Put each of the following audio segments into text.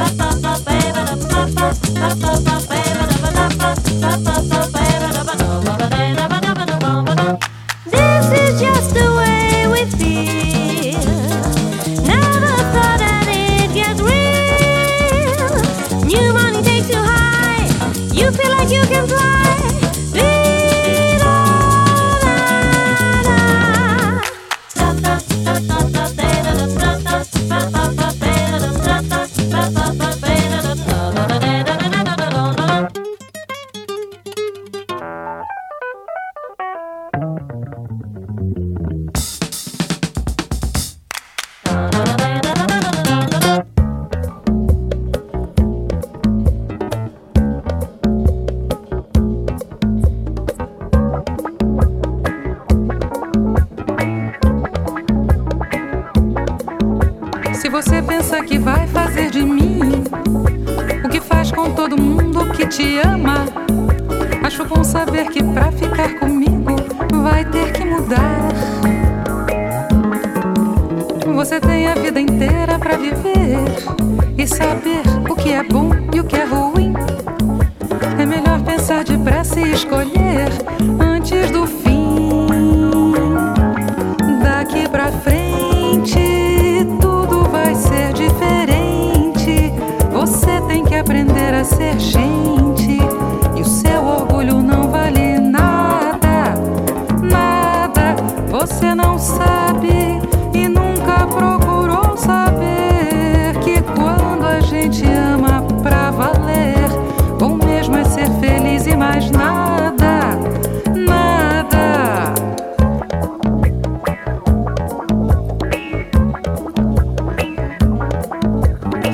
papá.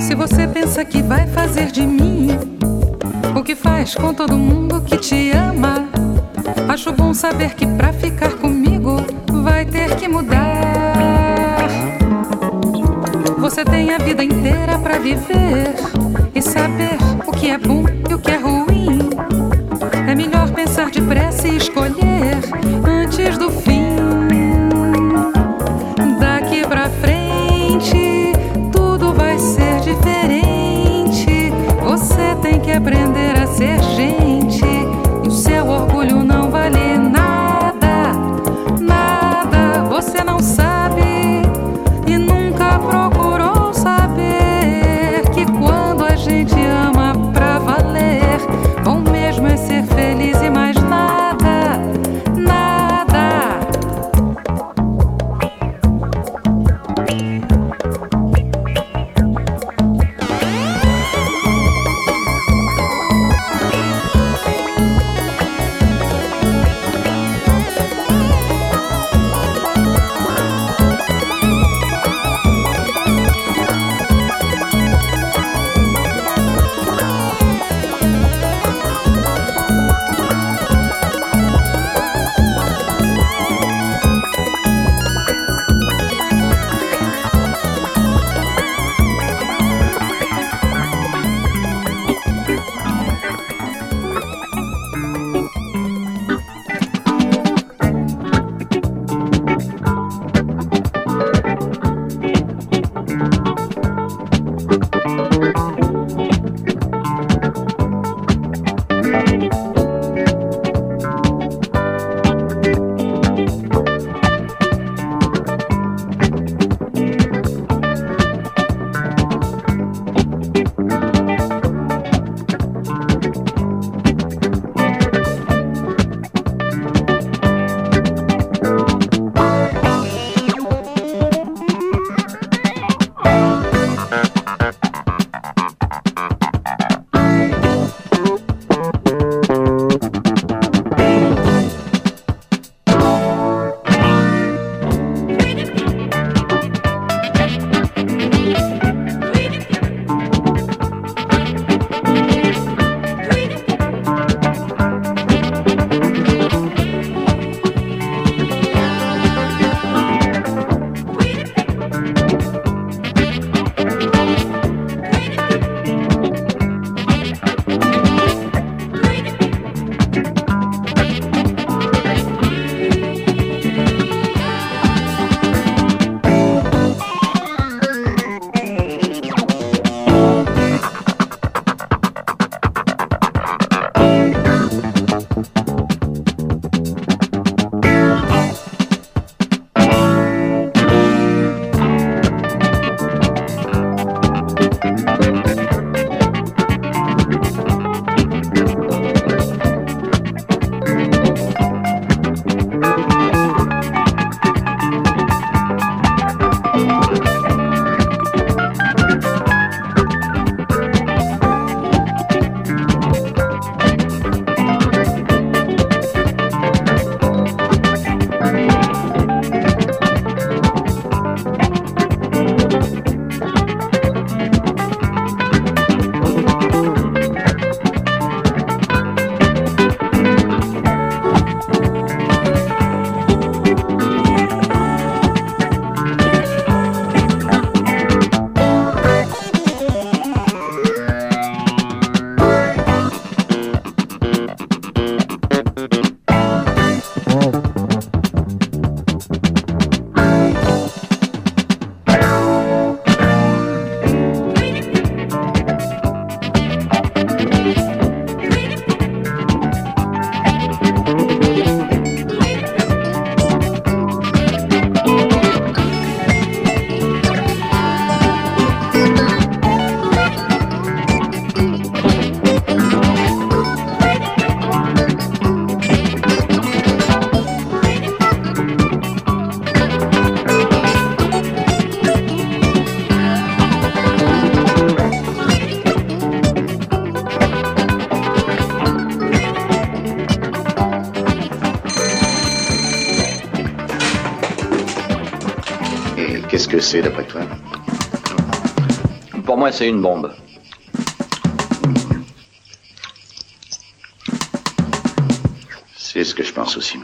Se você pensa que vai fazer de mim o que faz com todo mundo que te ama, acho bom saber que pra ficar comigo vai ter que mudar. Você tem a vida inteira pra viver e saber o que é bom e o que é ruim. É melhor pensar depressa e escolher antes do fim. C'est d'après toi Pour moi, c'est une bombe. C'est ce que je pense aussi.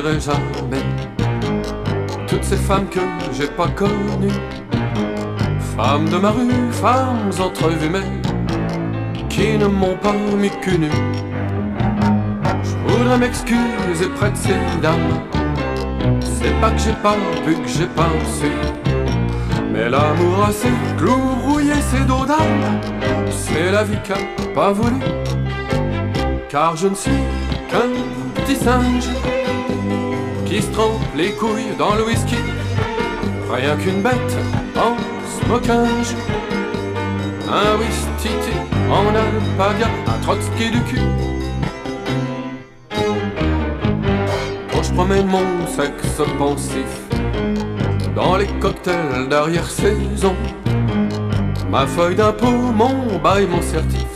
Jamais toutes ces femmes que j'ai pas connues. Femmes de ma rue, femmes entrevues, mais qui ne m'ont pas mis que nu. Je voudrais m'excuser près de ces dames. C'est pas que j'ai pas vu que j'ai pas su. Mais l'amour a ses clous rouillés, ses dos d'âme. C'est la vie qu'a pas voulu. Car je ne suis qu'un petit singe qui se trompe les couilles dans le whisky. Rien qu'une bête en smokage. Un wistiti en alpaga, un Trotsky du cul. Quand je promène mon sexe pensif dans les cocktails d'arrière-saison, ma feuille d'impôt, mon bail, mon certif,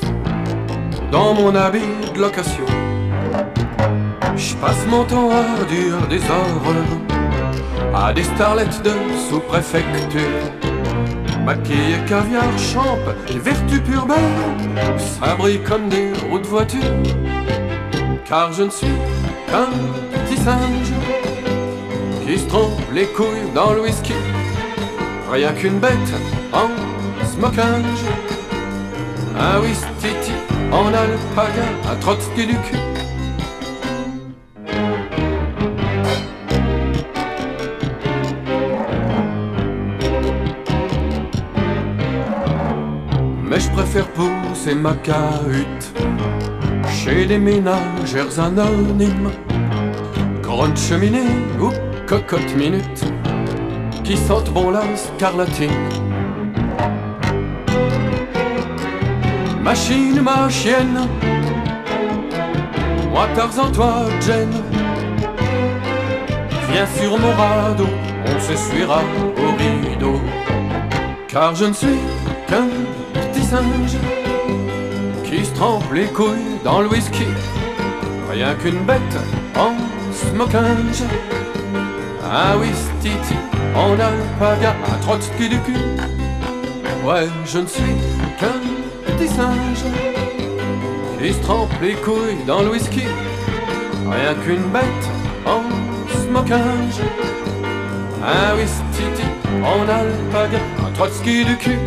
dans mon habit de location. Passe mon temps à des horreurs à des starlettes de sous-préfecture. Maquillé caviar, champ, les vertus pure ça brille comme des roues de voiture. Car je ne suis qu'un petit singe qui se trompe les couilles dans le whisky. Rien qu'une bête en smokage, un wistiti en alpaga, un Trotsky du cul. Préfère pousser ma cahute. Chez des ménagères anonymes, grande cheminée ou cocotte minute, qui sentent bon la scarlatine. Machine, ma chienne, moi Tarzan, toi Jen, viens sur mon radeau, on se suira au rideau, car je ne suis qu'un qui se trempe les couilles dans le whisky. Rien qu'une bête en smokage. Un wistiti en alpaga, un trotski du cul. Ouais, je ne suis qu'un petit singe qui se trempe les couilles dans le whisky. Rien qu'une bête en smokage. Un wistiti en alpaga, un trotski du cul.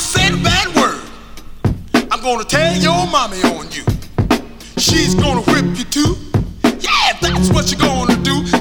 said bad word, I'm gonna tell your mommy on you. She's gonna whip you too. Yeah, that's what you're gonna do.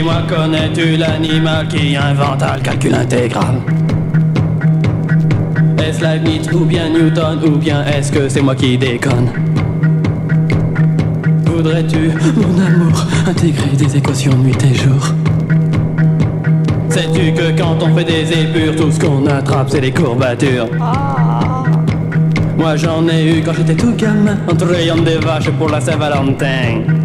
Dis-moi, connais-tu l'animal qui inventa le calcul intégral? Est-ce Leibniz ou bien Newton ou bien est-ce que c'est moi qui déconne? Voudrais-tu, mon amour, intégrer des équations nuit et jour? Sais-tu que quand on fait des épures, tout ce qu'on attrape c'est les courbatures? Moi j'en ai eu quand j'étais tout gamin, en trayant des vaches pour la Saint-Valentin.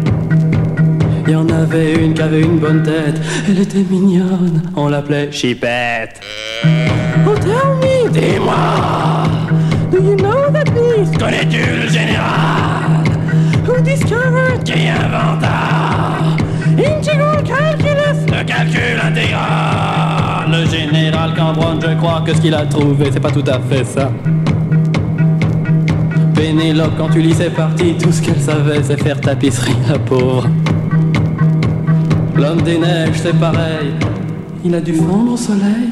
Y en avait une qui avait une bonne tête, elle était mignonne, on l'appelait Chipette. Oh tell me, dis-moi, do you know that beast? Connais-tu le général? Who discovered? Qui inventa? Integral calculus, le calcul intégral. Le général Cambronne, je crois que ce qu'il a trouvé, c'est pas tout à fait ça. Pénélope, quand tu lis ses parties, tout ce qu'elle savait, c'est faire tapisserie, la pauvre. L'homme des neiges, c'est pareil. Il a dû fondre au soleil.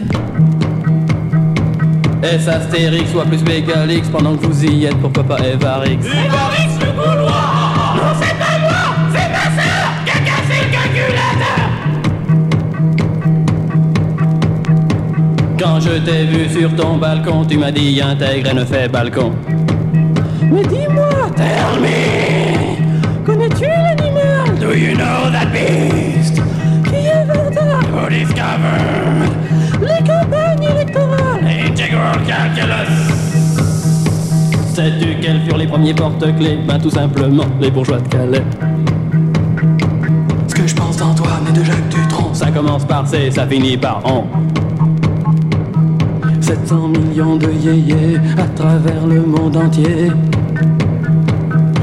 Est-ce Astérix ou plus Bégalix pendant que vous y êtes, pourquoi pas Evarix? Evarix le Gaulois Non, c'est pas moi, c'est ma sœur qui a cassé le calculateur Quand je t'ai vu sur ton balcon, tu m'as dit intègre et ne fais balcon. Mais dis-moi, tell me, connais-tu l'animal? Do you know that beast? Who discovered Les campagnes électorales Integral calculus Sais-tu quels furent les premiers porte-clés? Ben tout simplement les bourgeois de Calais. Ce que je pense d'Antoine et de Jacques Dutronc, ça commence par C, ça finit par on. 700 millions de yéyés à travers le monde entier.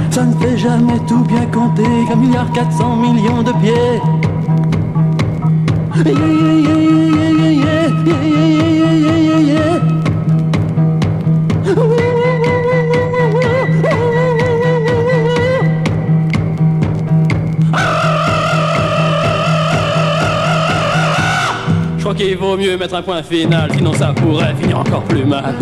Ça ne fait jamais tout bien compter qu'un milliard 400 millions de pieds. Je crois qu'il vaut mieux mettre un point final, sinon ça pourrait finir encore plus mal.